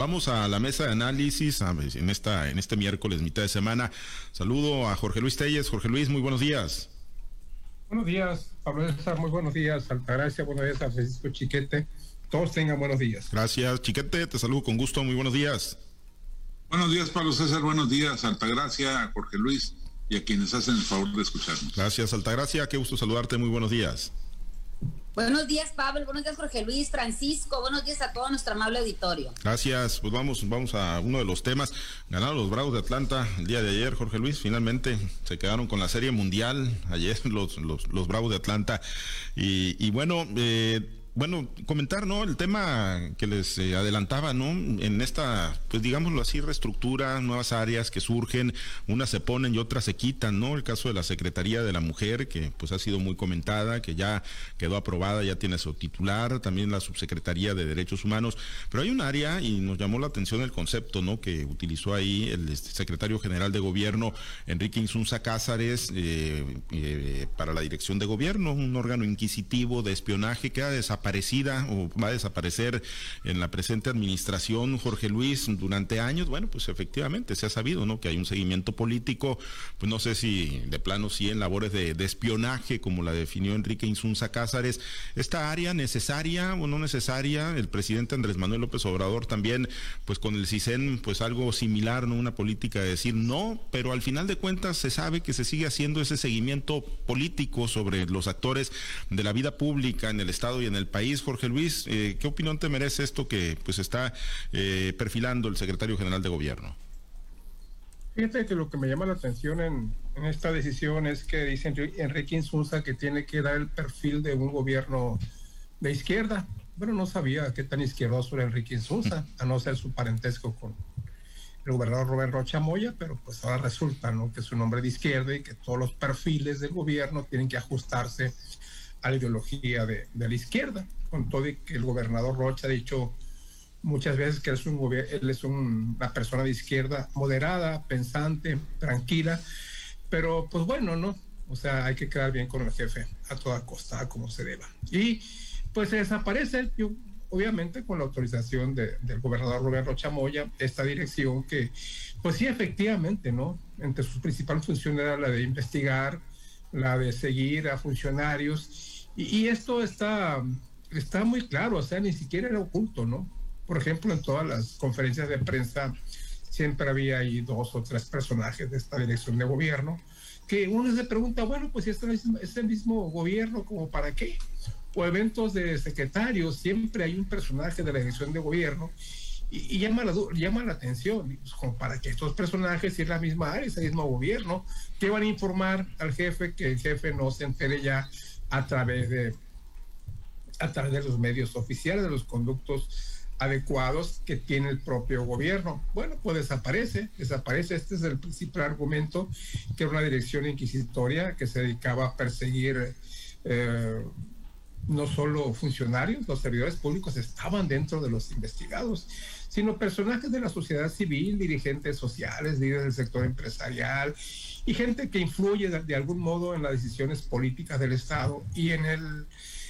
Vamos a la mesa de análisis en esta en este miércoles mitad de semana. Saludo a Jorge Luis Telles. Jorge Luis, muy buenos días. Buenos días, Pablo César, muy buenos días. Altagracia, buenos días a Francisco Chiquete. Todos tengan buenos días. Gracias, Chiquete, te saludo con gusto. Muy buenos días. Buenos días, Pablo César. Buenos días, Altagracia, Jorge Luis y a quienes hacen el favor de escucharnos. Gracias, Altagracia. Qué gusto saludarte. Muy buenos días. Buenos días, Pablo. Buenos días, Jorge Luis, Francisco. Buenos días a todo nuestro amable auditorio. Gracias. Pues vamos, vamos a uno de los temas. Ganaron los Bravos de Atlanta el día de ayer, Jorge Luis. Finalmente se quedaron con la Serie Mundial ayer los, los, los Bravos de Atlanta. Y, y bueno, eh, bueno, comentar, ¿no? El tema que les eh, adelantaba, ¿no? En esta, pues digámoslo así, reestructura, nuevas áreas que surgen, unas se ponen y otras se quitan, ¿no? El caso de la Secretaría de la Mujer, que pues ha sido muy comentada, que ya quedó aprobada, ya tiene su titular, también la Subsecretaría de Derechos Humanos, pero hay un área, y nos llamó la atención el concepto, ¿no? Que utilizó ahí el este, secretario general de Gobierno, Enrique Insunza Cázares, eh, eh, para la Dirección de Gobierno, un órgano inquisitivo de espionaje que ha desaparecido desaparecida o va a desaparecer en la presente administración Jorge Luis durante años, bueno, pues efectivamente se ha sabido, ¿no? Que hay un seguimiento político, pues no sé si de plano sí en labores de, espionaje, como la definió Enrique Insunza Cázares, esta área necesaria o no necesaria, el presidente Andrés Manuel López Obrador también, pues con el CISEN, pues algo similar, ¿no? Una política de decir no, pero al final de cuentas se sabe que se sigue haciendo ese seguimiento político sobre los actores de la vida pública en el Estado y en el país. Jorge Luis, eh, ¿qué opinión te merece esto que pues está eh, perfilando el secretario general de gobierno? Fíjate que lo que me llama la atención en, esta decisión es que dice Enrique Insunza que tiene que dar el perfil de un gobierno de izquierda. Bueno, no sabía qué tan izquierdoso era Enrique Insunza, a no ser su parentesco con el gobernador Rubén Rocha Moya, pero pues ahora resulta ¿no? que es un hombre de izquierda y que todos los perfiles del gobierno tienen que ajustarse a la ideología de, la izquierda, con todo y que el gobernador Rocha ha dicho muchas veces que él es, un, él es una persona de izquierda moderada, pensante, tranquila, pero pues bueno, ¿no? O sea, hay que quedar bien con el jefe a toda costa, como se deba. Y pues se desaparece, yo, obviamente con la autorización del gobernador Rubén Rocha Moya, esta dirección que, pues sí, efectivamente, ¿no? Entre sus principales funciones era la de investigar, la de seguir a funcionarios y, esto está, está muy claro, o sea, ni siquiera era oculto, ¿no? Por ejemplo, en todas las conferencias de prensa siempre había ahí dos o tres personajes de esta dirección de gobierno que uno se pregunta, bueno, pues si es el mismo gobierno, ¿como para qué? O eventos de secretarios, siempre hay un personaje de la dirección de gobierno y, llama, la, llama la atención, pues, como para que estos personajes, es la misma área, es el mismo gobierno, que van a informar al jefe que el jefe no se entere ya a través de a través de los medios oficiales, de los conductos adecuados que tiene el propio gobierno. Bueno, pues desaparece, desaparece. Este es el principal argumento, que era una dirección inquisitoria que se dedicaba a perseguir eh, no solo funcionarios, los servidores públicos estaban dentro de los investigados, sino personajes de la sociedad civil, dirigentes sociales, líderes del sector empresarial y gente que influye de, algún modo en las decisiones políticas del Estado y en el,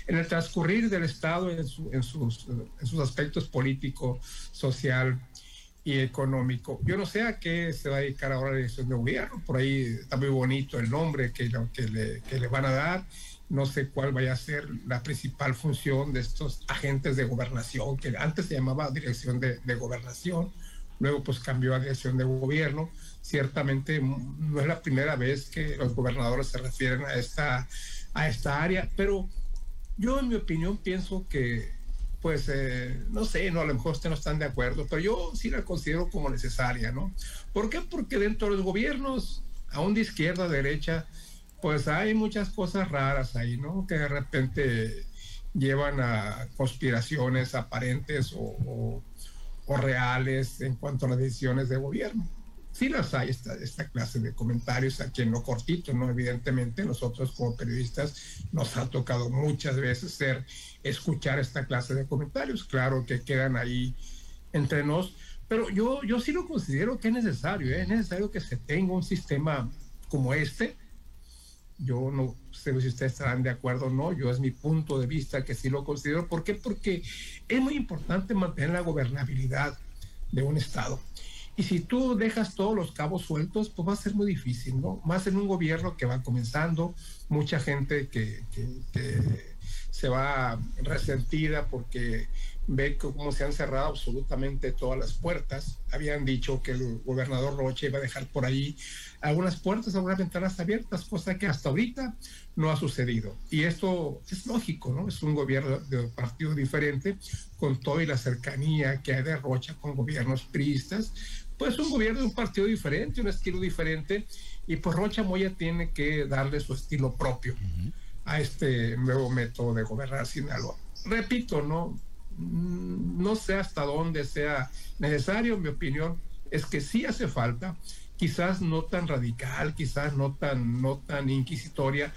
en el transcurrir del Estado en, sus, aspectos político, social y económico. Yo no sé a qué se va a dedicar ahora la dirección de gobierno, por ahí está muy bonito el nombre que, que le van a dar, no sé cuál vaya a ser la principal función de estos agentes de gobernación, que antes se llamaba dirección de, gobernación, luego pues cambió a dirección de gobierno. Ciertamente no es la primera vez que los gobernadores se refieren a esta, a esta área, pero yo en mi opinión pienso que, pues, eh, no sé, no, a lo mejor ustedes no están de acuerdo, pero yo sí la considero como necesaria, ¿no? ¿Por qué? Porque dentro de los gobiernos, aún de izquierda, derecha, pues hay muchas cosas raras ahí, ¿no? Que de repente llevan a conspiraciones aparentes o o reales en cuanto a las decisiones de gobierno. Sí las hay esta, esta clase de comentarios aquí en lo cortito, ¿no? Evidentemente nosotros como periodistas nos ha tocado muchas veces ser, escuchar esta clase de comentarios, claro que quedan ahí entre nos, pero yo, yo sí lo considero que es necesario, ¿eh? es necesario que se tenga un sistema como este, yo no sé si ustedes estarán de acuerdo o no, yo es mi punto de vista que sí lo considero. ¿Por qué? Porque es muy importante mantener la gobernabilidad de un Estado. Y si tú dejas todos los cabos sueltos, pues va a ser muy difícil, ¿no? Más en un gobierno que va comenzando, mucha gente que, se va resentida porque ve cómo se han cerrado absolutamente todas las puertas. Habían dicho que el gobernador Roche iba a dejar por ahí algunas puertas, algunas ventanas abiertas, cosa que hasta ahorita no ha sucedido. Y esto es lógico, ¿no? Es un gobierno de un partido diferente, con toda la cercanía que hay de Rocha con gobiernos priistas, pues un gobierno de un partido diferente, un estilo diferente, y pues Rocha Moya tiene que darle su estilo propio a este nuevo método de gobernar Sinaloa. Repito, no, mm, no sé hasta dónde sea necesario, mi opinión es que sí hace falta, quizás no tan radical, quizás no tan, no tan inquisitoria,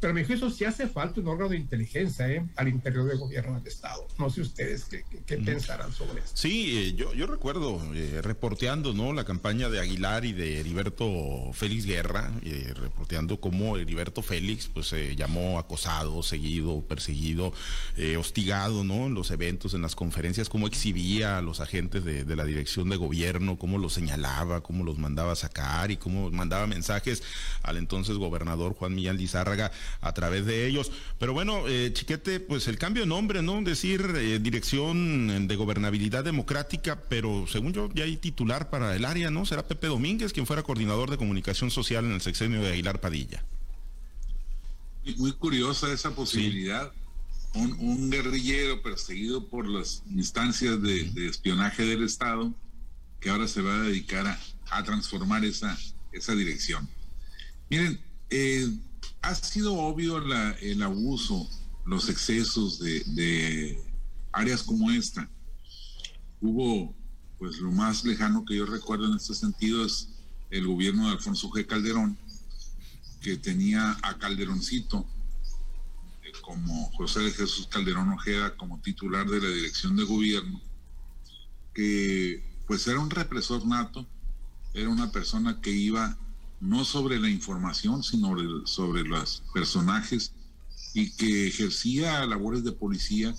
pero a mi juicio sí hace falta un órgano de inteligencia ¿eh? al interior del gobierno del Estado. No sé ustedes qué, qué, pensarán sobre esto. Sí, eh, yo, yo recuerdo eh, reporteando ¿no? la campaña de Aguilar y de Heriberto Félix Guerra, eh, reporteando cómo Heriberto Félix pues se llamó acosado, seguido, perseguido, hostigado ¿no? en los eventos, en las conferencias, cómo exhibía a los agentes de, de la dirección de gobierno, cómo los señalaba, cómo los mandaba a sacar y cómo mandaba mensajes al entonces gobernador Juan Millán Lizárraga a través de ellos. Pero bueno, eh, Chiquete, pues el cambio de nombre, ¿no? Decir eh, Dirección de Gobernabilidad Democrática, pero según yo ya hay titular para el área, ¿no? Será Pepe Domínguez, quien fuera coordinador de comunicación social en el sexenio de Aguilar Padilla. Muy curiosa esa posibilidad. Un, guerrillero perseguido por las instancias de, espionaje del Estado que ahora se va a dedicar a, transformar esa, esa dirección. Miren, eh, ha sido obvio el abuso, los excesos de, áreas como esta. Hubo, pues lo más lejano que yo recuerdo en este sentido es el gobierno de Alfonso G. Calderón, que tenía a Calderoncito eh, como José de Jesús Calderón Ojeda como titular de la dirección de gobierno, que pues era un represor nato, era una persona que iba no sobre la información, sino sobre los personajes y que ejercía labores de policía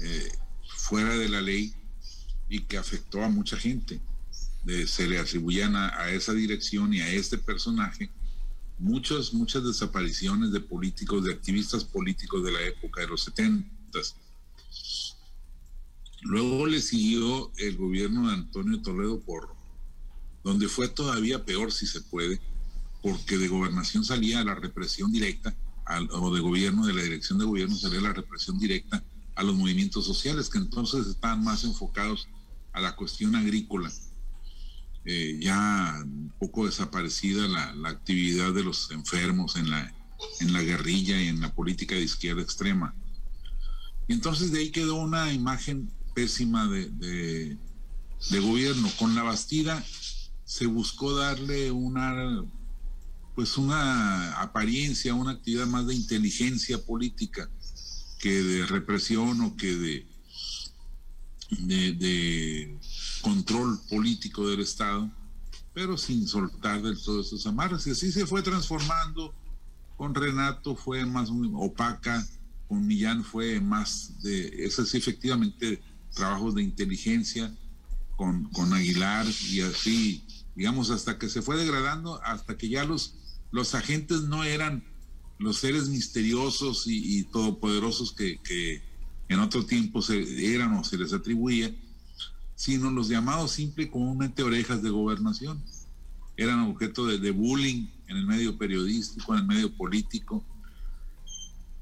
eh, fuera de la ley y que afectó a mucha gente. se le atribuían a, esa dirección y a este personaje muchas, muchas desapariciones de políticos, de activistas políticos de la época de los 70. Luego le siguió el gobierno de Antonio Toledo por donde fue todavía peor si se puede, porque de gobernación salía la represión directa, o de gobierno, de la dirección de gobierno salía la represión directa a los movimientos sociales, que entonces estaban más enfocados a la cuestión agrícola. Eh, ya un poco desaparecida la, actividad de los enfermos en la, en la guerrilla y en la política de izquierda extrema. Y entonces de ahí quedó una imagen pésima de, de gobierno. Con la Bastida se buscó darle una pues una apariencia, una actividad más de inteligencia política que de represión o que de, de, control político del Estado, pero sin soltar del todo esos amarres. Y así se fue transformando. Con Renato fue más opaca, con Millán fue más de, esas sí efectivamente trabajos de inteligencia, con, con Aguilar y así digamos, hasta que se fue degradando, hasta que ya los, los agentes no eran los seres misteriosos y, todopoderosos que, en otro tiempo se, eran o se les atribuía, sino los llamados simple comúnmente orejas de gobernación. Eran objeto de, bullying en el medio periodístico, en el medio político,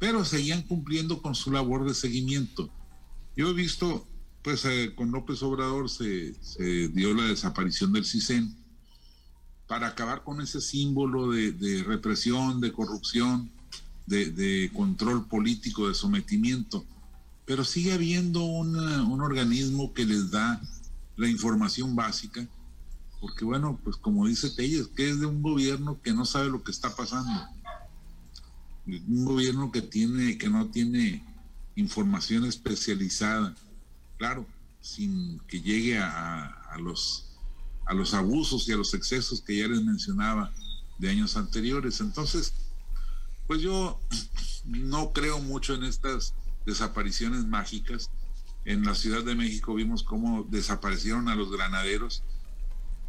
pero seguían cumpliendo con su labor de seguimiento. Yo he visto, pues eh, con López Obrador se, se dio la desaparición del CISEN, para acabar con ese símbolo de, represión, de corrupción, de, control político, de sometimiento. Pero sigue habiendo un organismo que les da la información básica, porque bueno, pues como dice Telles, que es de un gobierno que no sabe lo que está pasando. Un gobierno que tiene, que no tiene información especializada, claro, sin que llegue a los a los abusos y a los excesos que ya les mencionaba de años anteriores. Entonces, pues yo no creo mucho en estas desapariciones mágicas. en la Ciudad de México vimos cómo desaparecieron a los granaderos,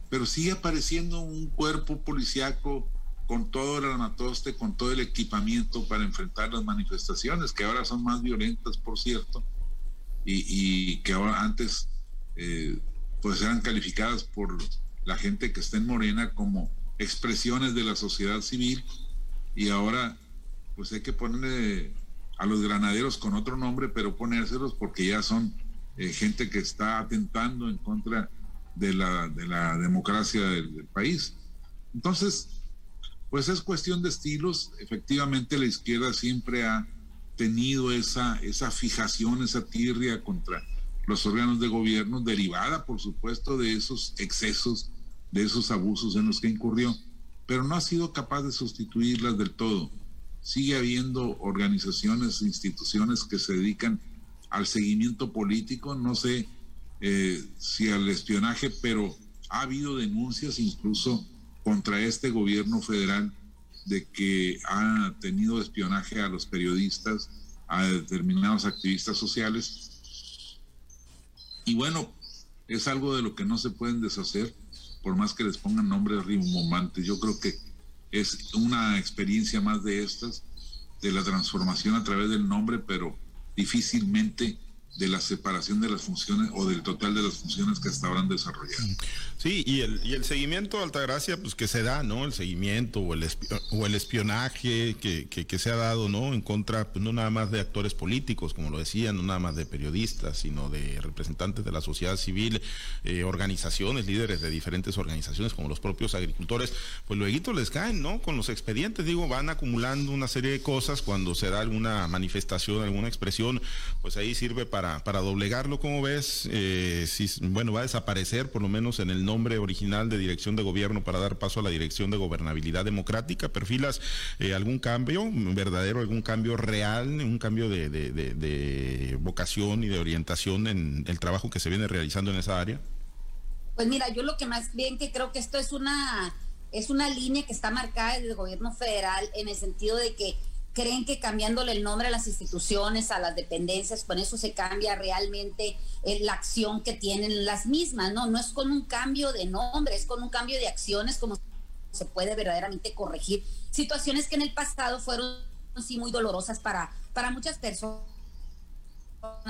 pero sigue apareciendo un cuerpo policiaco con todo el armatoste, con todo el equipamiento para enfrentar las manifestaciones, que ahora son más violentas, por cierto, y, que ahora antes eh, pues eran calificadas por la gente que está en Morena como expresiones de la sociedad civil y ahora pues hay que ponerle a los granaderos con otro nombre, pero ponérselos porque ya son eh, gente que está atentando en contra de la, de la democracia del, país. Entonces, pues es cuestión de estilos. Efectivamente, la izquierda siempre ha tenido esa, esa fijación, esa tirria contra los órganos de gobierno, derivada, por supuesto, de esos excesos, de esos abusos en los que incurrió, pero no ha sido capaz de sustituirlas del todo. Sigue habiendo organizaciones, instituciones que se dedican al seguimiento político, no sé eh, si al espionaje, pero ha habido denuncias incluso contra este gobierno federal de que ha tenido espionaje a los periodistas, a determinados activistas sociales. Y bueno, es algo de lo que no se pueden deshacer, por más que les pongan nombres rimbombantes. Yo creo que es una experiencia más de estas, de la transformación a través del nombre, pero difícilmente de la separación de las funciones o del total de las funciones que han desarrollado. Sí, y el, y el seguimiento, Altagracia, pues que se da, ¿no? El seguimiento o el, o el espionaje que, que, se ha dado, ¿no? En contra, pues no nada más de actores políticos, como lo decían, no nada más de periodistas, sino de representantes de la sociedad civil, eh, organizaciones, líderes de diferentes organizaciones, como los propios agricultores, pues luego les caen, ¿no? Con los expedientes, digo, van acumulando una serie de cosas cuando se da alguna manifestación, alguna expresión, pues ahí sirve para para, doblegarlo, ¿cómo ves? Eh, si, bueno, va a desaparecer por lo menos en el nombre original de dirección de gobierno para dar paso a la dirección de gobernabilidad democrática. ¿Perfilas eh, algún cambio verdadero, algún cambio real, un cambio de, de vocación y de orientación en el trabajo que se viene realizando en esa área? Pues mira, yo lo que más bien que creo que esto es una es una línea que está marcada desde el gobierno federal en el sentido de que creen que cambiándole el nombre a las instituciones, a las dependencias, con eso se cambia realmente eh, la acción que tienen las mismas, ¿no? No es con un cambio de nombre, es con un cambio de acciones como se puede verdaderamente corregir situaciones que en el pasado fueron sí muy dolorosas para, para muchas personas,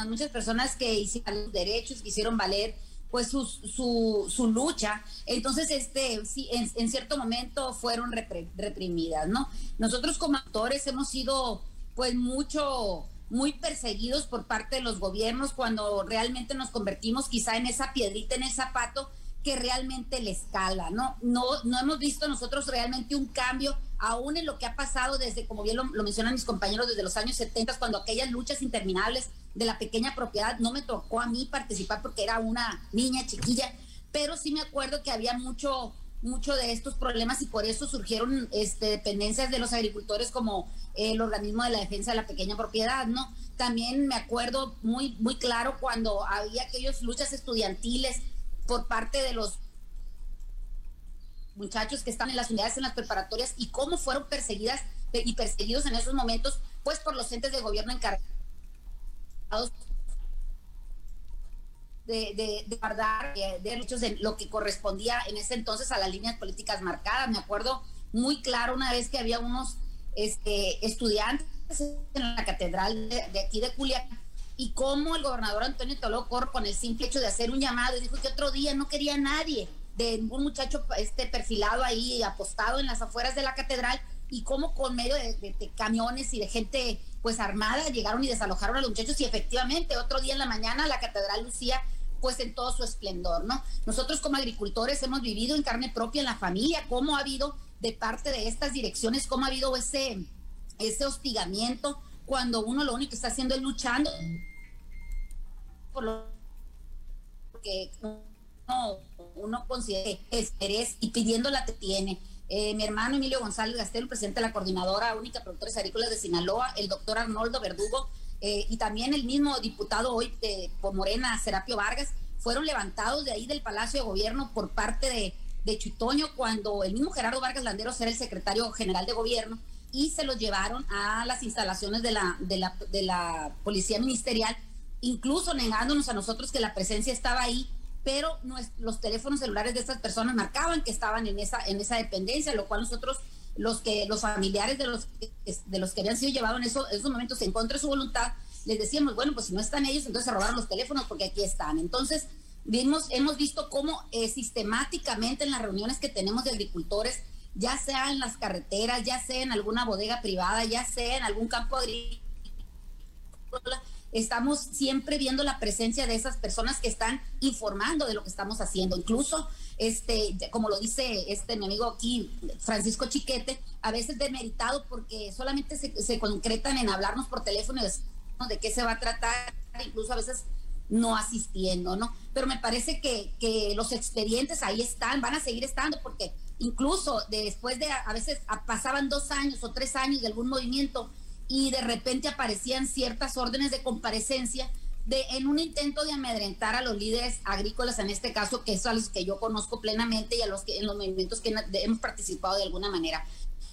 muchas personas que hicieron derechos, que hicieron valer pues su, su, su lucha. Entonces, este, sí, en, cierto momento fueron reprimidas, ¿no? Nosotros como actores hemos sido pues mucho, muy perseguidos por parte de los gobiernos cuando realmente nos convertimos quizá en esa piedrita en el zapato que realmente le escala, ¿no? No, no hemos visto nosotros realmente un cambio, aún en lo que ha pasado desde, como bien lo, mencionan mis compañeros, desde los años 70, cuando aquellas luchas interminables de la pequeña propiedad. No me tocó a mí participar porque era una niña chiquilla, pero sí me acuerdo que había mucho mucho de estos problemas y por eso surgieron este, dependencias de los agricultores como el organismo de la defensa de la pequeña propiedad, ¿no? También me acuerdo muy, muy claro cuando había aquellas luchas estudiantiles por parte de los muchachos que están en las unidades en las preparatorias y cómo fueron perseguidas y perseguidos en esos momentos, pues por los entes de gobierno encargados de, guardar eh, derechos de lo que correspondía en ese entonces a las líneas políticas marcadas. Me acuerdo muy claro una vez que había unos este, estudiantes en la catedral de, aquí de Culiacán y cómo el gobernador Antonio Toló con el simple hecho de hacer un llamado dijo que otro día no quería nadie de ningún muchacho este perfilado ahí apostado en las afueras de la catedral y cómo con medio de camiones y de gente pues armada llegaron y desalojaron a los muchachos y efectivamente otro día en la mañana la catedral lucía pues en todo su esplendor, ¿no? Nosotros como agricultores hemos vivido en carne propia en la familia cómo ha habido de parte de estas direcciones, cómo ha habido ese, ese hostigamiento cuando uno lo único que está haciendo es luchando por lo que uno, uno considera es y pidiendo la que tiene. Eh, mi hermano Emilio González Gastel, presidente de la Coordinadora Única de Productores Agrícolas de Sinaloa, el doctor Arnoldo Verdugo eh, y también el mismo diputado hoy de, por Morena, Serapio Vargas, fueron levantados de ahí del Palacio de Gobierno por parte de, de Chutoño cuando el mismo Gerardo Vargas Landeros era el secretario general de Gobierno y se los llevaron a las instalaciones de la, de la, de la Policía Ministerial incluso negándonos a nosotros que la presencia estaba ahí, pero los teléfonos celulares de estas personas marcaban que estaban en esa, en esa dependencia, lo cual nosotros, los que los familiares de los, de los que habían sido llevados en, esos momentos en contra de su voluntad, les decíamos, bueno, pues si no están ellos, entonces se robaron los teléfonos porque aquí están. Entonces, vimos, hemos visto cómo eh, sistemáticamente en las reuniones que tenemos de agricultores, ya sea en las carreteras, ya sea en alguna bodega privada, ya sea en algún campo agrícola, estamos siempre viendo la presencia de esas personas que están informando de lo que estamos haciendo. Incluso, este, como lo dice este mi amigo aquí, Francisco Chiquete, a veces demeritado porque solamente se, concretan en hablarnos por teléfono y de qué se va a tratar, incluso a veces no asistiendo, ¿no? Pero me parece que, que los expedientes ahí están, van a seguir estando, porque incluso después de, a veces pasaban dos años o tres años de algún movimiento, y de repente aparecían ciertas órdenes de comparecencia de, en un intento de amedrentar a los líderes agrícolas, en este caso, que es a los que yo conozco plenamente y a los que en los movimientos que hemos participado de alguna manera.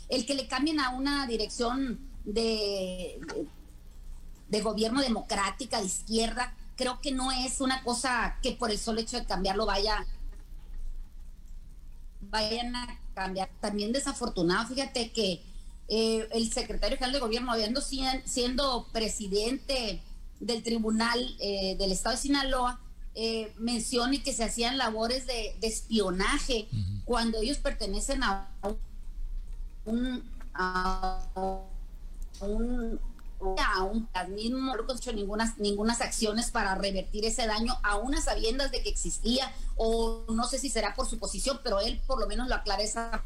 El que le cambien a una dirección de, de, gobierno democrática, de izquierda, creo que no es una cosa que por el solo hecho de cambiarlo vaya vayan a cambiar. También desafortunado, fíjate que eh, el secretario general de gobierno, habiendo siendo presidente del Tribunal eh, del Estado de Sinaloa, eh, mencione que se hacían labores de, espionaje cuando ellos pertenecen a un, a un aún mismo no hecho ninguna, ninguna acciones para revertir ese daño, a unas sabiendas de que existía, o no sé si será por su posición, pero él por lo menos lo aclara de esa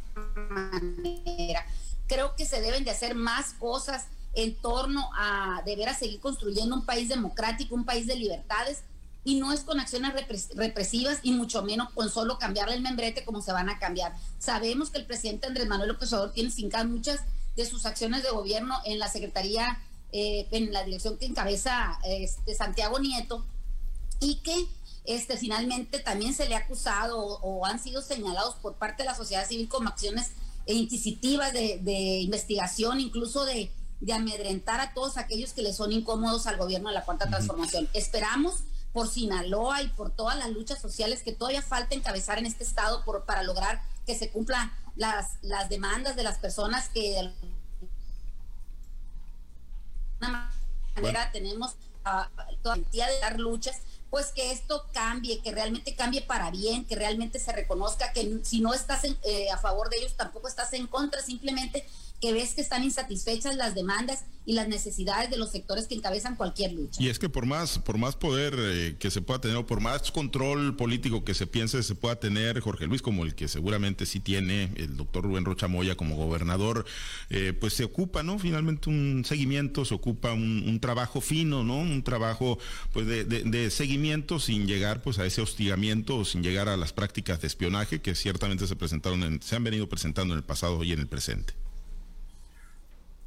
manera creo que se deben de hacer más cosas en torno a deber a seguir construyendo un país democrático, un país de libertades, y no es con acciones represivas y mucho menos con solo cambiarle el membrete como se van a cambiar. Sabemos que el presidente Andrés Manuel López Obrador tiene fincadas muchas de sus acciones de gobierno en la Secretaría, eh, en la dirección que encabeza este, Santiago Nieto, y que este, finalmente también se le ha acusado o han sido señalados por parte de la sociedad civil como acciones e inquisitivas de, investigación, incluso de, amedrentar a todos aquellos que le son incómodos al gobierno de la Cuarta Transformación. Esperamos por Sinaloa y por todas las luchas sociales que todavía falta encabezar en este estado por, para lograr que se cumplan las, las demandas de las personas que de alguna manera tenemos uh, toda de dar luchas pues que esto cambie, que realmente cambie para bien, que realmente se reconozca que si no estás eh, a favor de ellos, tampoco estás en contra, simplemente que ves que están insatisfechas las demandas y las necesidades de los sectores que encabezan cualquier lucha. Y es que por más, por más poder eh, que se pueda tener, o por más control político que se piense se pueda tener, Jorge Luis, como el que seguramente sí tiene el doctor Rubén Rocha Moya como gobernador, eh, pues se ocupa, ¿no? Finalmente un seguimiento, se ocupa un, trabajo fino, ¿no? Un trabajo pues de, de, seguimiento sin llegar pues a ese hostigamiento o sin llegar a las prácticas de espionaje que ciertamente se presentaron en, se han venido presentando en el pasado y en el presente.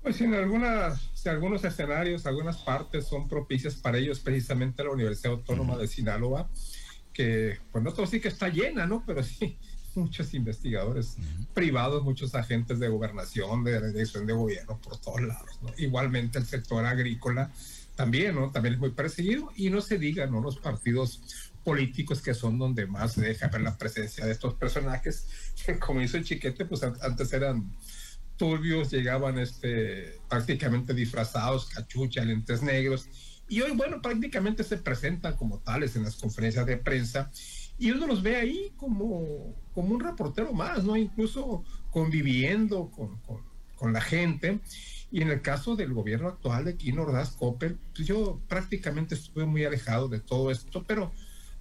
Pues en algunas, algunos escenarios, algunas partes son propicias para ellos, precisamente la Universidad Autónoma de Sinaloa, que pues no todo sí que está llena, ¿no? Pero sí, muchos investigadores privados, muchos agentes de gobernación, de dirección de gobierno por todos lados, ¿no? Igualmente el sector agrícola también, ¿no? También es muy perseguido y no se diga, ¿no? Los partidos políticos que son donde más se deja ver la presencia de estos personajes, como hizo el chiquete, pues antes eran turbios, llegaban este, prácticamente disfrazados, cachucha, lentes negros, y hoy, bueno, prácticamente se presentan como tales en las conferencias de prensa, y uno los ve ahí como, como un reportero más, ¿no? Incluso conviviendo con, con, la gente. Y en el caso del gobierno actual de Kino Ordaz Coppel, pues yo prácticamente estuve muy alejado de todo esto, pero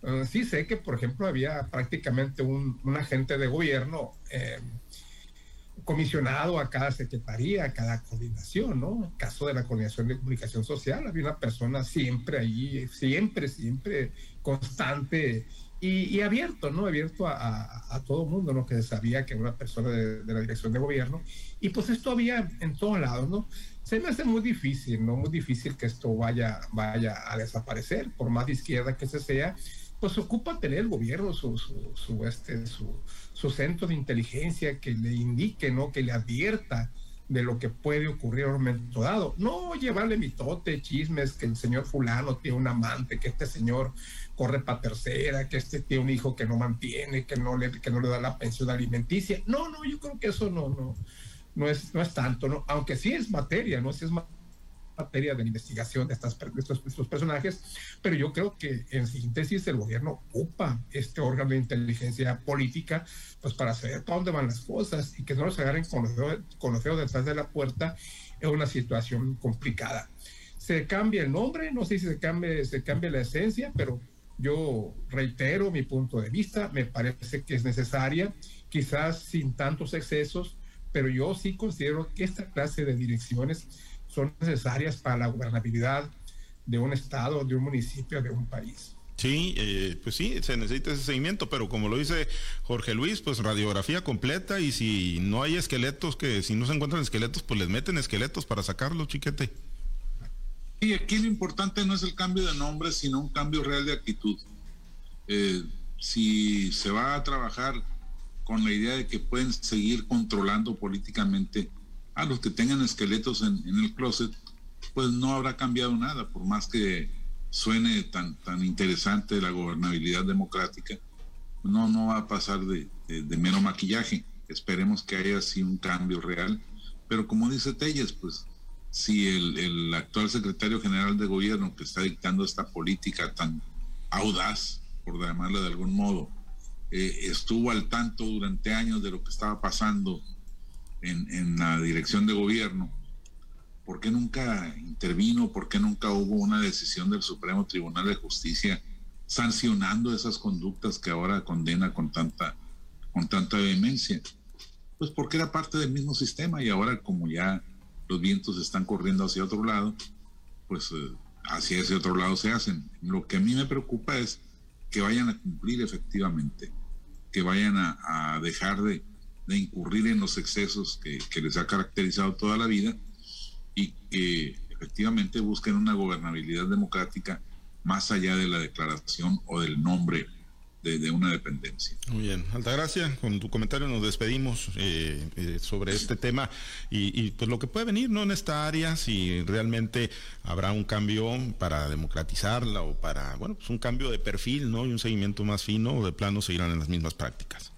eh, sí sé que, por ejemplo, había prácticamente un, un agente de gobierno eh, comisionado a cada secretaría, a cada coordinación, ¿no? En caso de la coordinación de comunicación social, había una persona siempre ahí, siempre, siempre constante y, abierto, ¿no? Abierto a, a, todo mundo, ¿no? Que sabía que era una persona de, la dirección de gobierno. Y pues esto había en todos lados, ¿no? Se me hace muy difícil, ¿no? Muy difícil que esto vaya, vaya a desaparecer, por más de izquierda que se sea, pues ocupa tener el gobierno su, su, su este, su, su centro de inteligencia que le indique, ¿no? Que le advierta de lo que puede ocurrir en un momento dado. No llevarle mitote, chismes, que el señor fulano tiene un amante, que este señor corre para tercera, que este tiene un hijo que no mantiene, que no le, que no le da la pensión alimenticia. No, no, yo creo que eso no, no, no es, no es tanto, ¿no? Aunque sí es materia, ¿no? Sí es materia de investigación de, estas, estos, estos, personajes, pero yo creo que en síntesis el gobierno ocupa este órgano de inteligencia política pues para saber para dónde van las cosas y que no los agarren con los, dedos, detrás de la puerta en una situación complicada. Se cambia el nombre, no sé si se cambia, se cambia la esencia, pero yo reitero mi punto de vista, me parece que es necesaria, quizás sin tantos excesos, pero yo sí considero que esta clase de direcciones son necesarias para la gobernabilidad de un estado, de un municipio, de un país. Sí, eh, pues sí, se necesita ese seguimiento, pero como lo dice Jorge Luis, pues radiografía completa y si no hay esqueletos, que si no se encuentran esqueletos, pues les meten esqueletos para sacarlos, chiquete. Y aquí lo importante no es el cambio de nombre, sino un cambio real de actitud. Eh, si se va a trabajar con la idea de que pueden seguir controlando políticamente a los que tengan esqueletos en, el closet, pues no habrá cambiado nada, por más que suene tan, tan interesante la gobernabilidad democrática, no, no va a pasar de, mero maquillaje. Esperemos que haya así un cambio real. Pero como dice Telles, pues si el, actual secretario general de gobierno que está dictando esta política tan audaz, por llamarla de algún modo, eh, estuvo al tanto durante años de lo que estaba pasando en, la dirección de gobierno, ¿por qué nunca intervino? ¿Por qué nunca hubo una decisión del Supremo Tribunal de Justicia sancionando esas conductas que ahora condena con tanta, con tanta vehemencia? Pues porque era parte del mismo sistema y ahora como ya los vientos están corriendo hacia otro lado, pues eh, hacia ese otro lado se hacen. Lo que a mí me preocupa es que vayan a cumplir efectivamente, que vayan a dejar de, de incurrir en los excesos que, les ha caracterizado toda la vida y que efectivamente busquen una gobernabilidad democrática más allá de la declaración o del nombre de, una dependencia. Muy bien, Altagracia, con tu comentario nos despedimos eh, eh, sobre este tema y, pues lo que puede venir ¿no? en esta área, si realmente habrá un cambio para democratizarla o para, bueno, pues un cambio de perfil ¿no? y un seguimiento más fino o de plano seguirán en las mismas prácticas.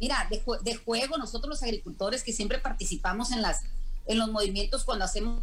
Mira, de, de, juego, nosotros los agricultores que siempre participamos en, las, en los movimientos cuando hacemos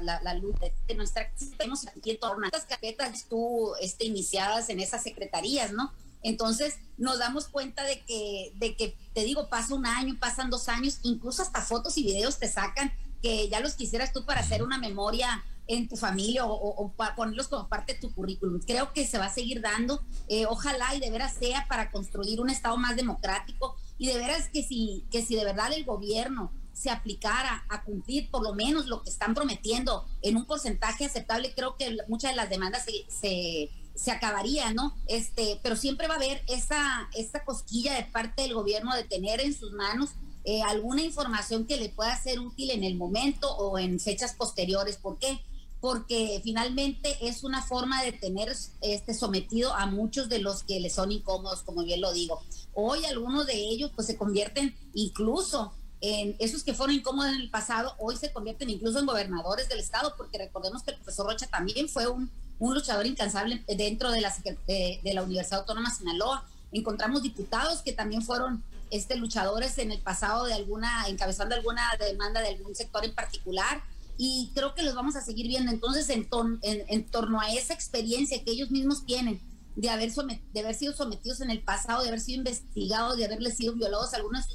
la, la lucha de nuestra tenemos aquí en torno a estas carpetas tú este, iniciadas en esas secretarías, ¿no? Entonces nos damos cuenta de que, de que, te digo, pasa un año, pasan dos años, incluso hasta fotos y videos te sacan que ya los quisieras tú para hacer una memoria en tu familia o, para ponerlos como parte de tu currículum. Creo que se va a seguir dando. Eh, ojalá y de veras sea para construir un Estado más democrático y de veras que si, que si de verdad el gobierno se aplicara a cumplir por lo menos lo que están prometiendo en un porcentaje aceptable, creo que muchas de las demandas se, se, acabarían, ¿no? Este, pero siempre va a haber esa, esa cosquilla de parte del gobierno de tener en sus manos eh, alguna información que le pueda ser útil en el momento o en fechas posteriores. ¿Por qué? Porque finalmente es una forma de tener este sometido a muchos de los que le son incómodos, como bien lo digo. Hoy algunos de ellos pues se convierten incluso en esos que fueron incómodos en el pasado, hoy se convierten incluso en gobernadores del estado, porque recordemos que el profesor Rocha también fue un, luchador incansable dentro de la, de, la Universidad Autónoma de Sinaloa. Encontramos diputados que también fueron este, luchadores en el pasado de alguna, encabezando alguna demanda de algún sector en particular y creo que los vamos a seguir viendo. Entonces, en, torno a esa experiencia que ellos mismos tienen de haber, sido sometidos en el pasado, de haber sido investigados, de haberles sido violados algunos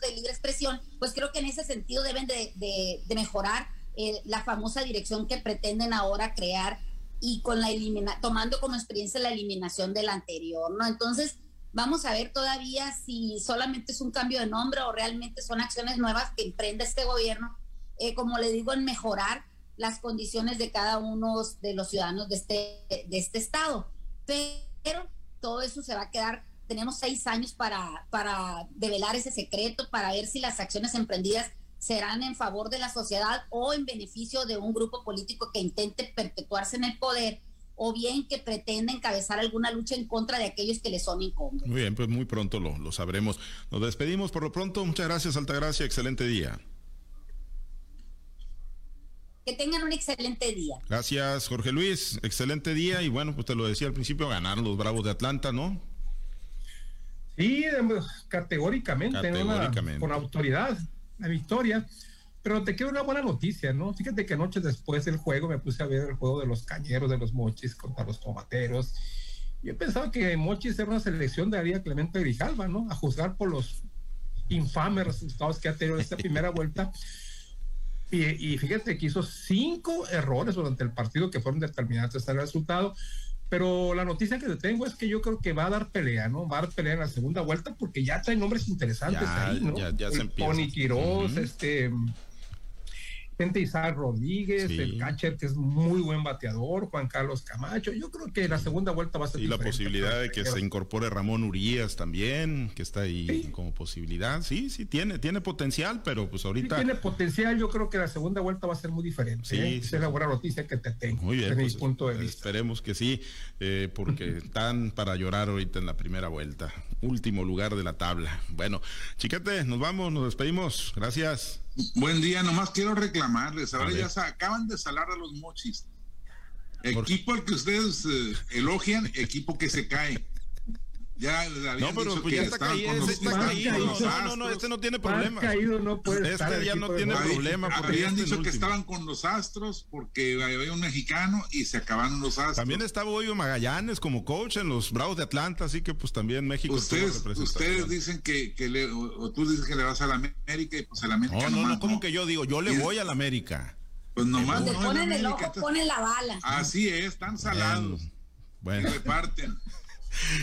de libre expresión, pues creo que en ese sentido deben de, mejorar eh, la famosa dirección que pretenden ahora crear y con la elimina tomando como experiencia la eliminación de la anterior, ¿no? Entonces, Vamos a ver todavía si solamente es un cambio de nombre o realmente son acciones nuevas que emprende este gobierno, eh, como le digo, en mejorar las condiciones de cada uno de los ciudadanos de este, de este estado. Pero todo eso se va a quedar, tenemos seis años para, para develar ese secreto, para ver si las acciones emprendidas serán en favor de la sociedad o en beneficio de un grupo político que intente perpetuarse en el poder o bien que pretende encabezar alguna lucha en contra de aquellos que le son incómodos. Muy bien, pues muy pronto lo, lo sabremos. Nos despedimos por lo pronto. Muchas gracias, Altagracia. Excelente día. Que tengan un excelente día. Gracias, Jorge Luis. Excelente día. Y bueno, pues te lo decía al principio, ganaron los Bravos de Atlanta, ¿no? Sí, categóricamente, categóricamente. con autoridad, la victoria. Pero te quiero una buena noticia, ¿no? Fíjate que noches después del juego me puse a ver el juego de los cañeros de los mochis contra los tomateros. Yo pensaba que Mochis era una selección de Aria Clemente Grijalva, ¿no? A juzgar por los infames resultados que ha tenido esta primera vuelta. Y, y, fíjate que hizo cinco errores durante el partido que fueron determinantes al resultado. Pero la noticia que te tengo es que yo creo que va a dar pelea, ¿no? Va a dar pelea en la segunda vuelta porque ya trae nombres interesantes ahí, ¿no? Ya, ya se empieza. Tony Quiroz, este gente Isaac Rodríguez, el catcher que es muy buen bateador, Juan Carlos Camacho. Yo creo que la segunda vuelta va a ser. Y la posibilidad de que se incorpore Ramón Urias también, que está ahí como posibilidad. Sí, sí, tiene, tiene potencial, pero pues ahorita. tiene potencial, yo creo que la segunda vuelta va a ser muy diferente. Sí, ¿eh? Esa es la buena noticia que te tengo. Muy bien. Pues, punto de vista. Esperemos que sí, eh, porque están para llorar ahorita en la primera vuelta. Último lugar de la tabla. Bueno, chiquete, nos vamos, nos despedimos. Gracias. Buen día, nomás quiero reclamarles. Ahora ya se acaban de salar a los mochis. Equipo al que ustedes eh, elogian, equipo que se cae. Ya no, pero pues ya está, caído, está caído. No, no, no, este no tiene problema. Caído no puede este ya no tiene problema. Habían este dicho que estaban con los Astros porque había un mexicano y se acabaron los Astros. También estaba Boyo Magallanes como coach en los Bravos de Atlanta, así que pues también México. Ustedes, ustedes dicen que, que le, o, tú dices que le vas a la América y pues a la América. No, no, no, como que yo digo, yo le voy a la América. Pues nomás. Donde ponen el ojo, ponen la bala. Así es, están salados. Bueno. Se reparten.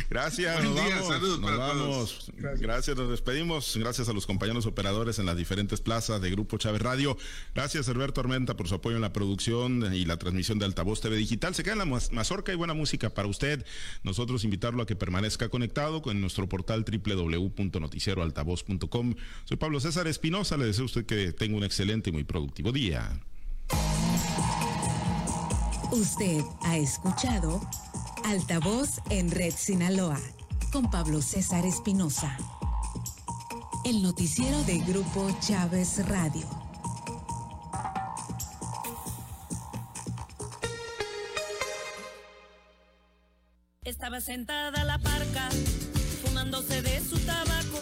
Gracias, nos vamos. nos vamos. Gracias. nos despedimos. Gracias a los compañeros operadores en las diferentes plazas de Grupo Chávez Radio. Gracias, Alberto Armenta, por su apoyo en la producción y la transmisión de Altavoz TV Digital. Se queda en la mazorca y buena música para usted. Nosotros invitarlo a que permanezca conectado con nuestro portal www.noticieroaltavoz.com. Soy Pablo César Espinosa. Le deseo a usted que tenga un excelente y muy productivo día. Usted ha escuchado Altavoz en Red Sinaloa con Pablo César Espinosa. El noticiero de Grupo Chávez Radio. Estaba sentada la parca, fumándose de su tabaco